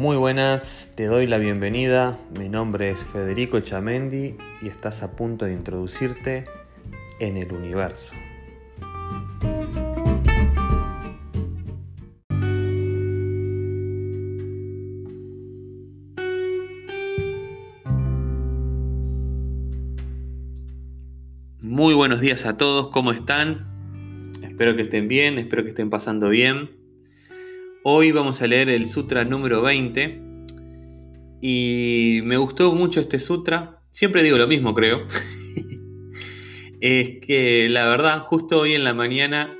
Muy buenas, te doy la bienvenida. Mi nombre es Federico Chamendi y estás a punto de introducirte en el universo. Muy buenos días a todos, ¿cómo están? Espero que estén bien, espero que estén pasando bien. Hoy vamos a leer el Sutra número 20 y me gustó mucho este sutra. Siempre digo lo mismo, creo. es que la verdad, justo hoy en la mañana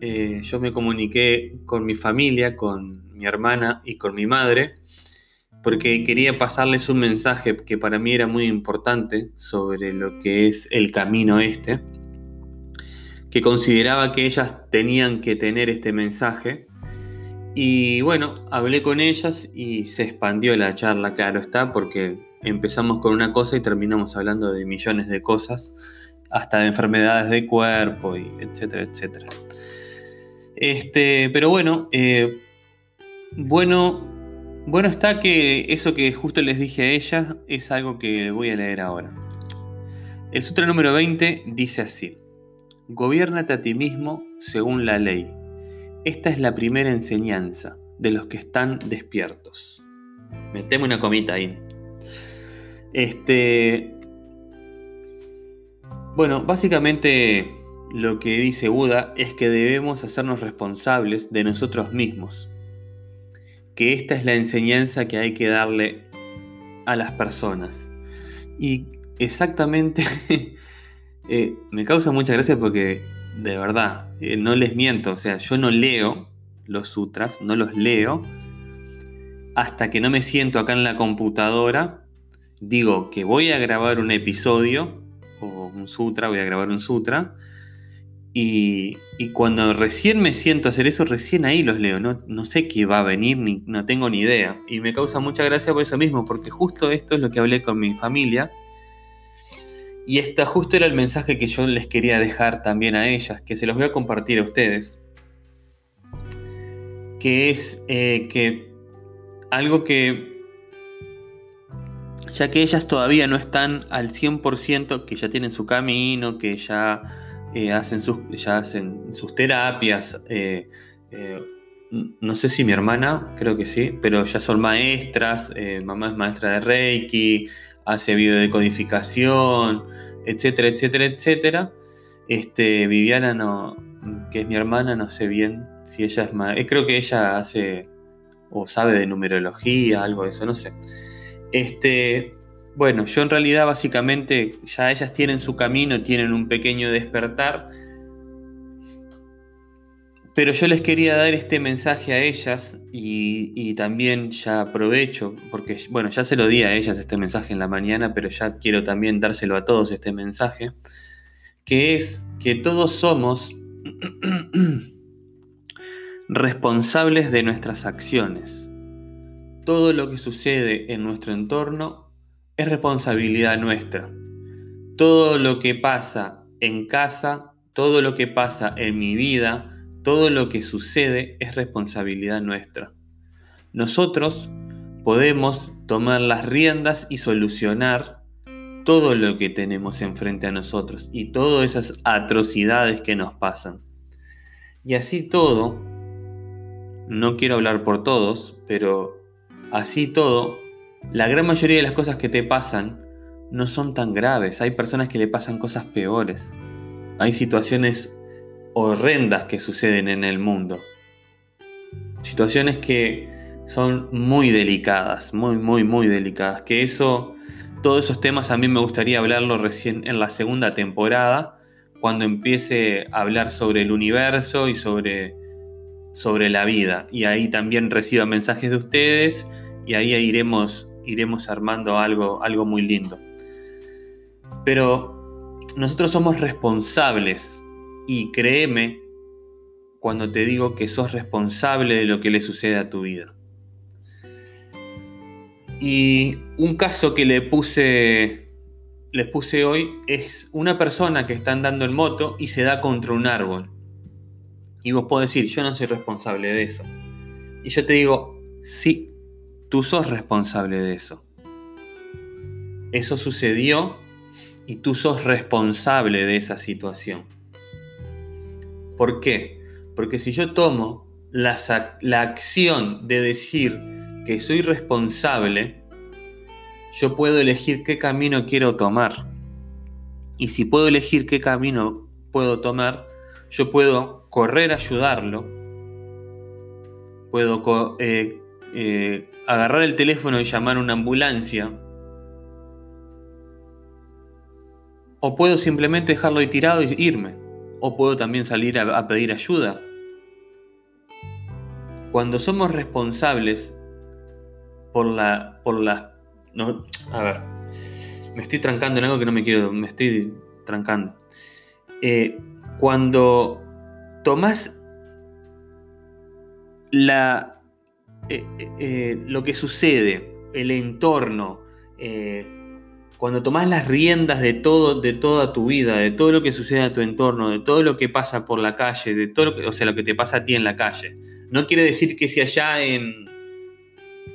eh, yo me comuniqué con mi familia, con mi hermana y con mi madre, porque quería pasarles un mensaje que para mí era muy importante sobre lo que es el camino este que consideraba que ellas tenían que tener este mensaje. Y bueno, hablé con ellas y se expandió la charla, claro está, porque empezamos con una cosa y terminamos hablando de millones de cosas, hasta de enfermedades de cuerpo, y etcétera, etcétera. Este, pero bueno, eh, bueno, bueno está que eso que justo les dije a ellas es algo que voy a leer ahora. El sutra número 20 dice así. Gobiérnate a ti mismo según la ley. Esta es la primera enseñanza de los que están despiertos. Meteme una comita ahí. Este. Bueno, básicamente lo que dice Buda es que debemos hacernos responsables de nosotros mismos. Que esta es la enseñanza que hay que darle a las personas. Y exactamente Eh, me causa mucha gracia porque, de verdad, eh, no les miento, o sea, yo no leo los sutras, no los leo, hasta que no me siento acá en la computadora, digo que voy a grabar un episodio, o un sutra, voy a grabar un sutra, y, cuando recién me siento a hacer eso, recién ahí los leo. No, no, sé qué va a venir, ni, no tengo ni idea. Y me causa mucha gracia por eso mismo, porque justo esto es lo que hablé con mi familia. Y este justo era el mensaje que yo les quería dejar también a ellas, que se los voy a compartir a ustedes. Que es eh, que algo que, ya que ellas todavía no están al 100%, que ya tienen su camino, que ya, eh, hacen, sus, ya hacen sus terapias, eh, no sé si mi hermana, creo que sí, pero ya son maestras, mamá es maestra de Reiki, hace videodecodificación, etcétera, etcétera, etcétera. Este, Viviana, no, que es mi hermana, no sé bien si ella es más. Eh, creo que ella hace o sabe de numerología, algo de eso, no sé. Este, bueno, yo en realidad básicamente ya ellas tienen su camino, tienen un pequeño despertar pero yo les quería dar este mensaje a ellas y, también ya aprovecho, porque bueno, ya se lo di a ellas este mensaje en la mañana, pero ya quiero también dárselo a todos este mensaje, que es que todos somos responsables de nuestras acciones. Todo lo que sucede en nuestro entorno es responsabilidad nuestra. Todo lo que pasa en casa, todo lo que pasa en mi vida, todo lo que sucede es responsabilidad nuestra. Nosotros podemos tomar las riendas y solucionar todo lo que tenemos enfrente a nosotros y todas esas atrocidades que nos pasan. Y así todo, no quiero hablar por todos, pero así todo, la gran mayoría de las cosas que te pasan no son tan graves. Hay personas que le pasan cosas peores. Hay situaciones horrendas que suceden en el mundo. Situaciones que son muy delicadas, muy, muy, muy delicadas. Que eso, todos esos temas a mí me gustaría hablarlo recién en la segunda temporada, cuando empiece a hablar sobre el universo y sobre, sobre la vida. Y ahí también reciba mensajes de ustedes y ahí iremos, iremos armando algo, algo muy lindo. Pero nosotros somos responsables y créeme cuando te digo que sos responsable de lo que le sucede a tu vida. Y un caso que le puse, les puse hoy es una persona que está andando en moto y se da contra un árbol. Y vos podés decir, yo no soy responsable de eso. Y yo te digo, sí, Tú sos responsable de eso. Eso sucedió y tú sos responsable de esa situación. ¿Por qué? Porque si yo tomo la, la acción de decir que soy responsable, yo puedo elegir qué camino quiero tomar. Y si puedo elegir qué camino puedo tomar, yo puedo correr a ayudarlo, puedo eh, eh, agarrar el teléfono y llamar a una ambulancia, o puedo simplemente dejarlo ahí tirado y irme, o puedo también salir a, pedir ayuda. Cuando somos responsables por la, por la no, a ver, me estoy trancando en algo que no me quiero, me estoy trancando. Eh, cuando tomas la, eh, eh, lo que sucede, el entorno, cuando tomas las riendas de todo, de toda tu vida, de todo lo que sucede a tu entorno, de todo lo que pasa por la calle, de todo lo que, o sea, lo que te pasa a ti en la calle, no quiere decir que si allá en,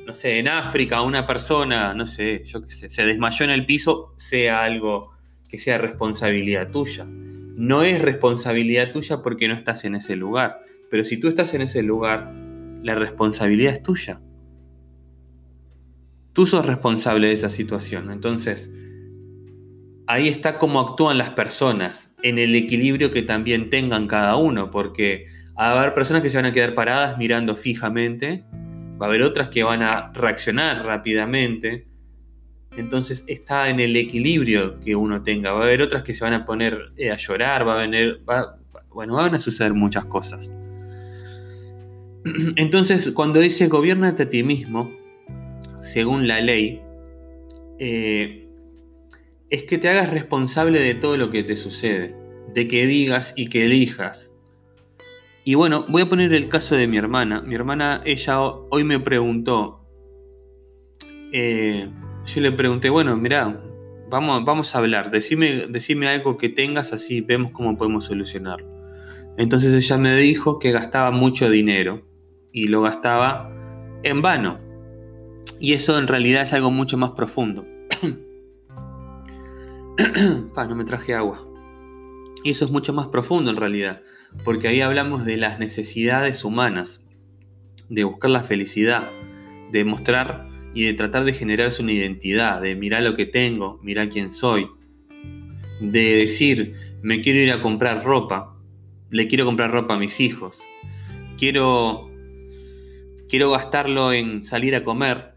no sé, en África una persona, no sé, yo qué sé, se desmayó en el piso, sea algo que sea responsabilidad tuya. No es responsabilidad tuya porque no estás en ese lugar, pero si tú estás en ese lugar, la responsabilidad es tuya. Tú sos responsable de esa situación. Entonces, ahí está cómo actúan las personas, en el equilibrio que también tengan cada uno, porque va a haber personas que se van a quedar paradas mirando fijamente va a haber otras que van a reaccionar rápidamente. Entonces está en el equilibrio que uno tenga. Va a haber otras que se van a poner eh, a llorar, va a venir, bueno, van a suceder muchas cosas. Entonces, cuando dice gobiernate a ti mismo, según la ley, eh, es que te hagas responsable de todo lo que te sucede, de que digas y que elijas, y bueno, voy a poner el caso de mi hermana. Mi hermana, ella hoy me preguntó, eh, yo le pregunté, bueno, mira, vamos, vamos a hablar, decime, decime algo que tengas, así vemos cómo podemos solucionarlo. Entonces ella me dijo que gastaba mucho dinero y lo gastaba en vano. Y eso en realidad es algo mucho más profundo. no me traje agua. Y eso es mucho más profundo en realidad porque ahí hablamos de las necesidades humanas, de buscar la felicidad, de mostrar y de tratar de generarse una identidad, de mirar lo que tengo, mirar quién soy, de decir, me quiero ir a comprar ropa, le quiero comprar ropa a mis hijos, quiero, quiero gastarlo en salir a comer.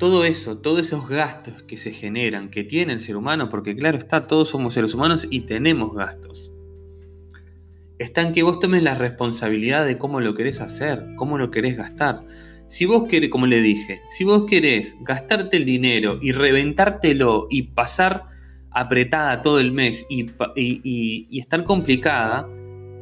Todo eso, todos esos gastos que se generan, que tiene el ser humano, porque claro está, todos somos seres humanos y tenemos gastos está en que vos tomes la responsabilidad de cómo lo querés hacer, cómo lo querés gastar. Si vos querés, como le dije, si vos querés gastarte el dinero y reventártelo y pasar apretada todo el mes y, estar complicada,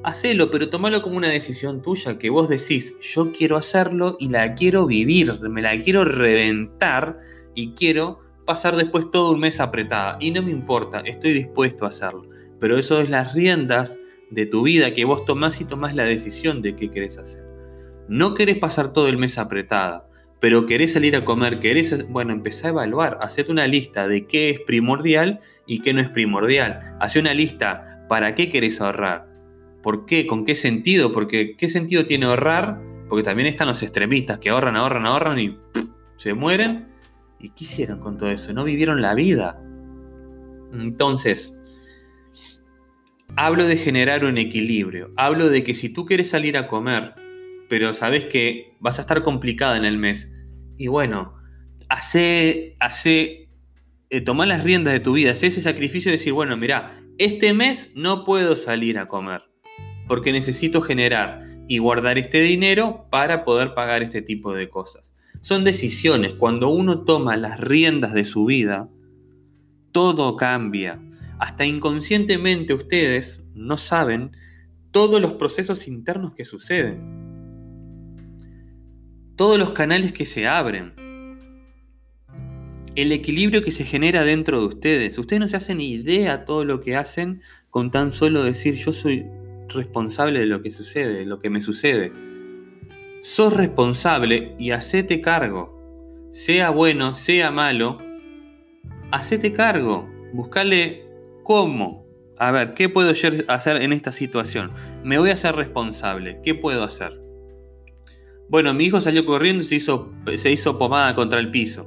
hacelo, pero tomalo como una decisión tuya, que vos decís, yo quiero hacerlo y la quiero vivir, me la quiero reventar y quiero pasar después todo un mes apretada. Y no me importa, estoy dispuesto a hacerlo. Pero eso es las riendas de tu vida que vos tomás y tomás la decisión de qué querés hacer. No querés pasar todo el mes apretada, pero querés salir a comer, querés, bueno, empezá a evaluar, hacete una lista de qué es primordial y qué no es primordial. Hacé una lista para qué querés ahorrar. ¿Por qué? ¿Con qué sentido? Porque ¿qué sentido tiene ahorrar? Porque también están los extremistas que ahorran, ahorran, ahorran y se mueren. ¿Y qué hicieron con todo eso? No vivieron la vida. Entonces, hablo de generar un equilibrio. Hablo de que si tú quieres salir a comer, pero sabes que vas a estar complicada en el mes, y bueno, hace, hace, eh, toma las riendas de tu vida, hace ese sacrificio de decir, bueno, mira, este mes no puedo salir a comer, porque necesito generar y guardar este dinero para poder pagar este tipo de cosas. Son decisiones. Cuando uno toma las riendas de su vida, todo cambia hasta inconscientemente ustedes no saben todos los procesos internos que suceden, todos los canales que se abren, el equilibrio que se genera dentro de ustedes. Ustedes no se hacen idea todo lo que hacen con tan solo decir yo soy responsable de lo que sucede, de lo que me sucede. sos responsable y hacete cargo. Sea bueno, sea malo, hacete cargo. Buscale cómo. A ver, ¿qué puedo hacer en esta situación? Me voy a hacer responsable. ¿Qué puedo hacer? Bueno, mi hijo salió corriendo y se hizo, se hizo pomada contra el piso.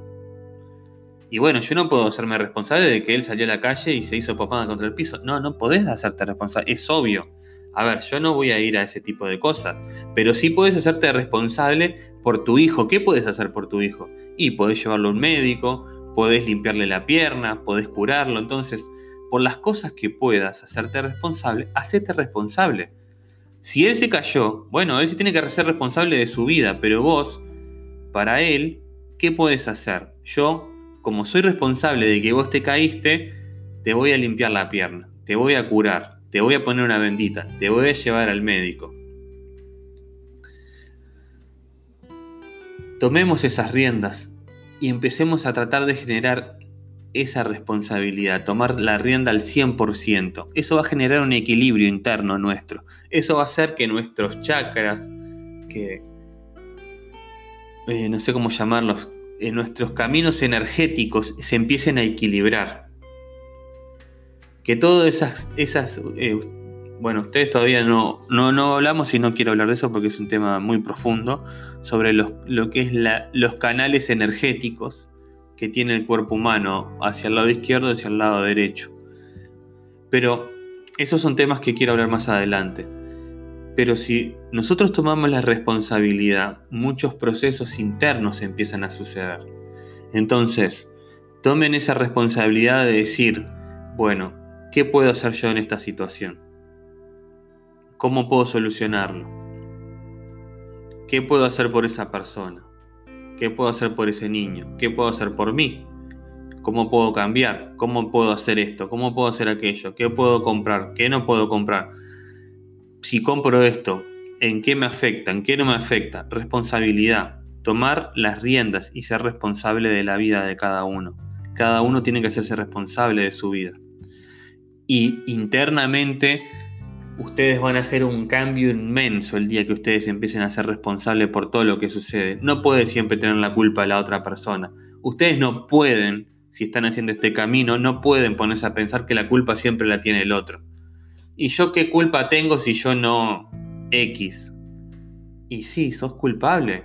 Y bueno, yo no puedo hacerme responsable de que él salió a la calle y se hizo pomada contra el piso. No, no podés hacerte responsable. Es obvio. A ver, yo no voy a ir a ese tipo de cosas, pero sí puedes hacerte responsable por tu hijo. ¿Qué puedes hacer por tu hijo? Y podés llevarlo a un médico, podés limpiarle la pierna, podés curarlo. Entonces, por las cosas que puedas hacerte responsable, hacete responsable. Si él se cayó, bueno, él sí tiene que ser responsable de su vida, pero vos, para él, ¿qué puedes hacer? Yo, como soy responsable de que vos te caíste, te voy a limpiar la pierna, te voy a curar, te voy a poner una bendita, te voy a llevar al médico. Tomemos esas riendas y empecemos a tratar de generar esa responsabilidad, tomar la rienda al 100%. Eso va a generar un equilibrio interno nuestro. Eso va a hacer que nuestros chakras, que eh, no sé cómo llamarlos, eh, nuestros caminos energéticos se empiecen a equilibrar que todas esas, esas eh, bueno, ustedes todavía no, no, hablamos y no quiero hablar de eso porque es un tema muy profundo, sobre lo que es los canales energéticos que tiene el cuerpo humano hacia el lado izquierdo y hacia el lado derecho. Pero esos son temas que quiero hablar más adelante. Pero si nosotros tomamos la responsabilidad, muchos procesos internos empiezan a suceder. Entonces, tomen esa responsabilidad de decir, bueno, ¿Qué puedo hacer yo en esta situación? ¿Cómo puedo solucionarlo? ¿Qué puedo hacer por esa persona? ¿Qué puedo hacer por ese niño? ¿Qué puedo hacer por mí? ¿Cómo puedo cambiar? ¿Cómo puedo hacer esto? ¿Cómo puedo hacer aquello? ¿Qué puedo comprar? ¿Qué no puedo comprar? Si compro esto, ¿en qué me afecta? ¿En qué no me afecta? Responsabilidad. Tomar las riendas y ser responsable de la vida de cada uno. Cada uno tiene que hacerse responsable de su vida y internamente ustedes van a hacer un cambio inmenso el día que ustedes empiecen a ser responsables por todo lo que sucede. No puede siempre tener la culpa de la otra persona. Ustedes no pueden, si están haciendo este camino, no pueden ponerse a pensar que la culpa siempre la tiene el otro. ¿Y yo qué culpa tengo si yo no X? Y sí, sos culpable.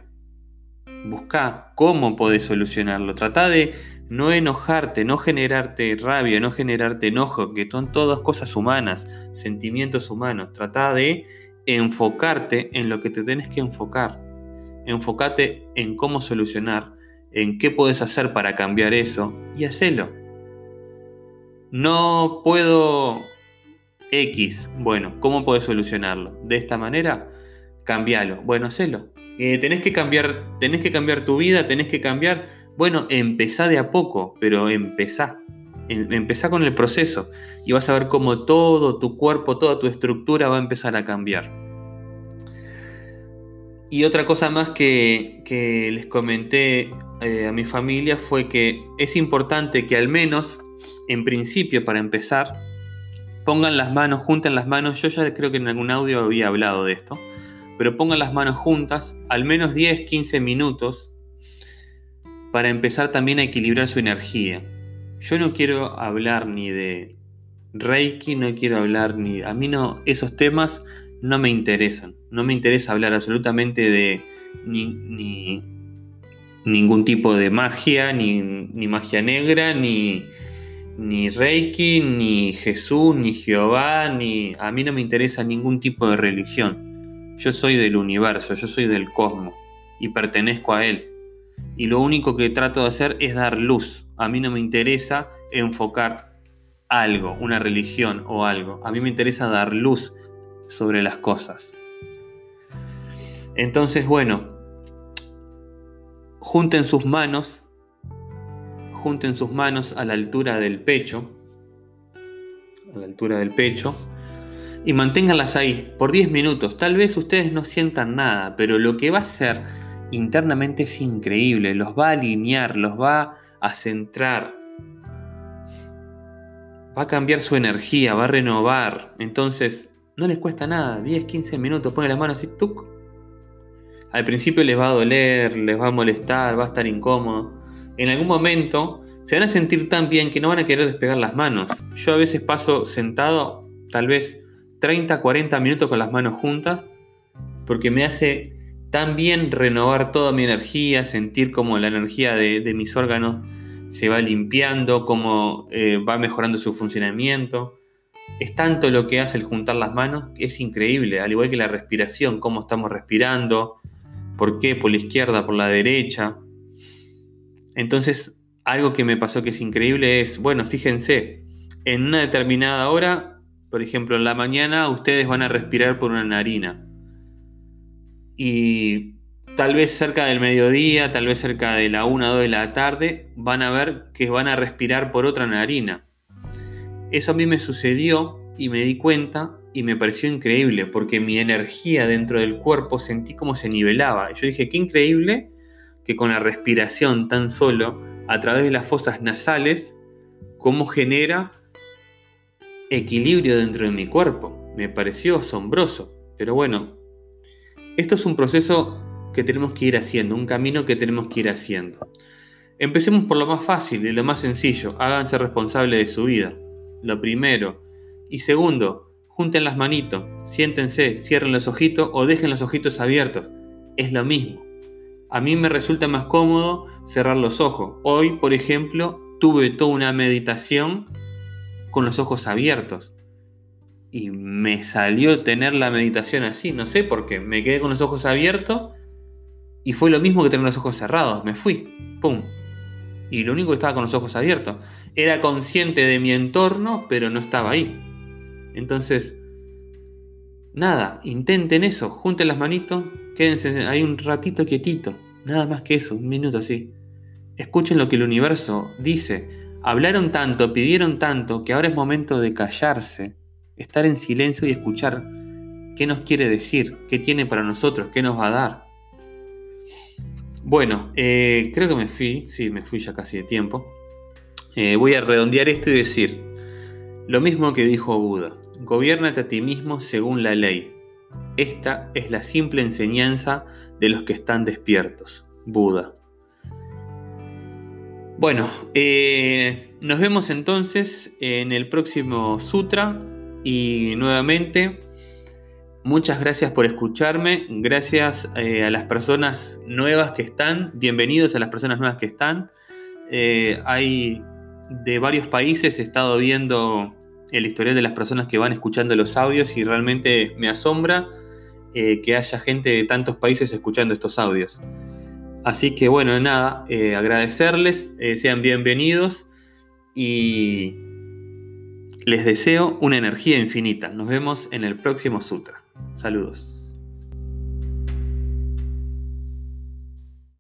Busca cómo podés solucionarlo. Trata de no enojarte, no generarte rabia, no generarte enojo, que son todas cosas humanas, sentimientos humanos. Trata de enfocarte en lo que te tienes que enfocar. Enfócate en cómo solucionar, en qué puedes hacer para cambiar eso y hacelo. No puedo X. Bueno, ¿cómo puedes solucionarlo? De esta manera, cambialo. Bueno, hacelo. Eh, tenés que cambiar, tenés que cambiar tu vida, tenés que cambiar bueno, empezá de a poco, pero empezá. Em, empezá con el proceso y vas a ver cómo todo tu cuerpo, toda tu estructura va a empezar a cambiar. Y otra cosa más que, les comenté eh, a mi familia fue que es importante que al menos, en principio, para empezar, pongan las manos, junten las manos. Yo ya creo que en algún audio había hablado de esto, pero pongan las manos juntas, al menos 10, 15 minutos para empezar también a equilibrar su energía. Yo no quiero hablar ni de Reiki, no quiero hablar ni... A mí no, esos temas no me interesan. No me interesa hablar absolutamente de ni, ningún tipo de magia, ni, ni magia negra, ni, ni Reiki, ni Jesús, ni Jehová, ni... A mí no me interesa ningún tipo de religión. Yo soy del universo, yo soy del cosmos y pertenezco a él y lo único que trato de hacer es dar luz. A mí no me interesa enfocar algo, una religión o algo. A mí me interesa dar luz sobre las cosas. Entonces, bueno, junten sus manos, junten sus manos a la altura del pecho, a la altura del pecho, y manténganlas ahí por 10 minutos. Tal vez ustedes no sientan nada, pero lo que va a ser internamente es increíble, los va a alinear, los va a centrar, va a cambiar su energía, va a renovar. Entonces, no les cuesta nada, 10, 15 minutos, pone la mano así, tuk. Al principio les va a doler, les va a molestar, va a estar incómodo. En algún momento se van a sentir tan bien que no van a querer despegar las manos. Yo a veces paso sentado tal vez 30, 40 minutos con las manos juntas porque me hace tan bien renovar toda mi energía, sentir como la energía de, mis órganos se va limpiando, como eh, va mejorando su funcionamiento. Es tanto lo que hace el juntar las manos, es increíble, al igual que la respiración, cómo estamos respirando, por qué, por la izquierda, por la derecha. Entonces, algo que me pasó que es increíble es, bueno, fíjense, en una determinada hora, por ejemplo, en la mañana, ustedes van a respirar por una narina y tal vez cerca del mediodía, tal vez cerca de la 1 o 2 de la tarde, van a ver que van a respirar por otra narina. Eso a mí me sucedió y me di cuenta y me pareció increíble porque mi energía dentro del cuerpo sentí como se nivelaba. Yo dije, qué increíble que con la respiración tan solo a través de las fosas nasales, cómo genera equilibrio dentro de mi cuerpo. Me pareció asombroso. Pero bueno, esto es un proceso que tenemos que ir haciendo, un camino que tenemos que ir haciendo. Empecemos por lo más fácil y lo más sencillo, háganse responsables de su vida. Lo primero. Y segundo, junten las manitos, siéntense, cierren los ojitos o dejen los ojitos abiertos. Es lo mismo. A mí me resulta más cómodo cerrar los ojos. Hoy, por ejemplo, tuve toda una meditación con los ojos abiertos y me salió tener la meditación así, no sé por qué, me quedé con los ojos abiertos y fue lo mismo que tener los ojos cerrados, me fui, ¡pum! Y lo único que estaba con los ojos abiertos. Era consciente de mi entorno, pero no estaba ahí. Entonces, nada, intenten eso, junten las manitos, quédense ahí un ratito quietito, nada más que eso, un minuto así. Escuchen lo que el universo dice. Hablaron tanto, pidieron tanto, que ahora es momento de callarse estar en silencio y escuchar qué nos quiere decir, qué tiene para nosotros, qué nos va a dar. Bueno, eh, creo que me fui, sí, me fui ya casi de tiempo. Eh, voy a redondear esto y decir lo mismo que dijo Buda, gobiernate a ti mismo según la ley. Esta es la simple enseñanza de los que están despiertos. Buda. Bueno, eh, nos vemos entonces en el próximo sutra y nuevamente, muchas gracias por escucharme, gracias eh, a las personas nuevas que están, bienvenidos a las personas nuevas que están. Eh, hay de varios países, he estado viendo el historial de las personas que van escuchando los audios y realmente me asombra eh, que haya gente de tantos países escuchando estos audios. Así que bueno, nada, agradecerles, sean bienvenidos y les deseo una energía infinita. Nos vemos en el próximo sutra. Saludos.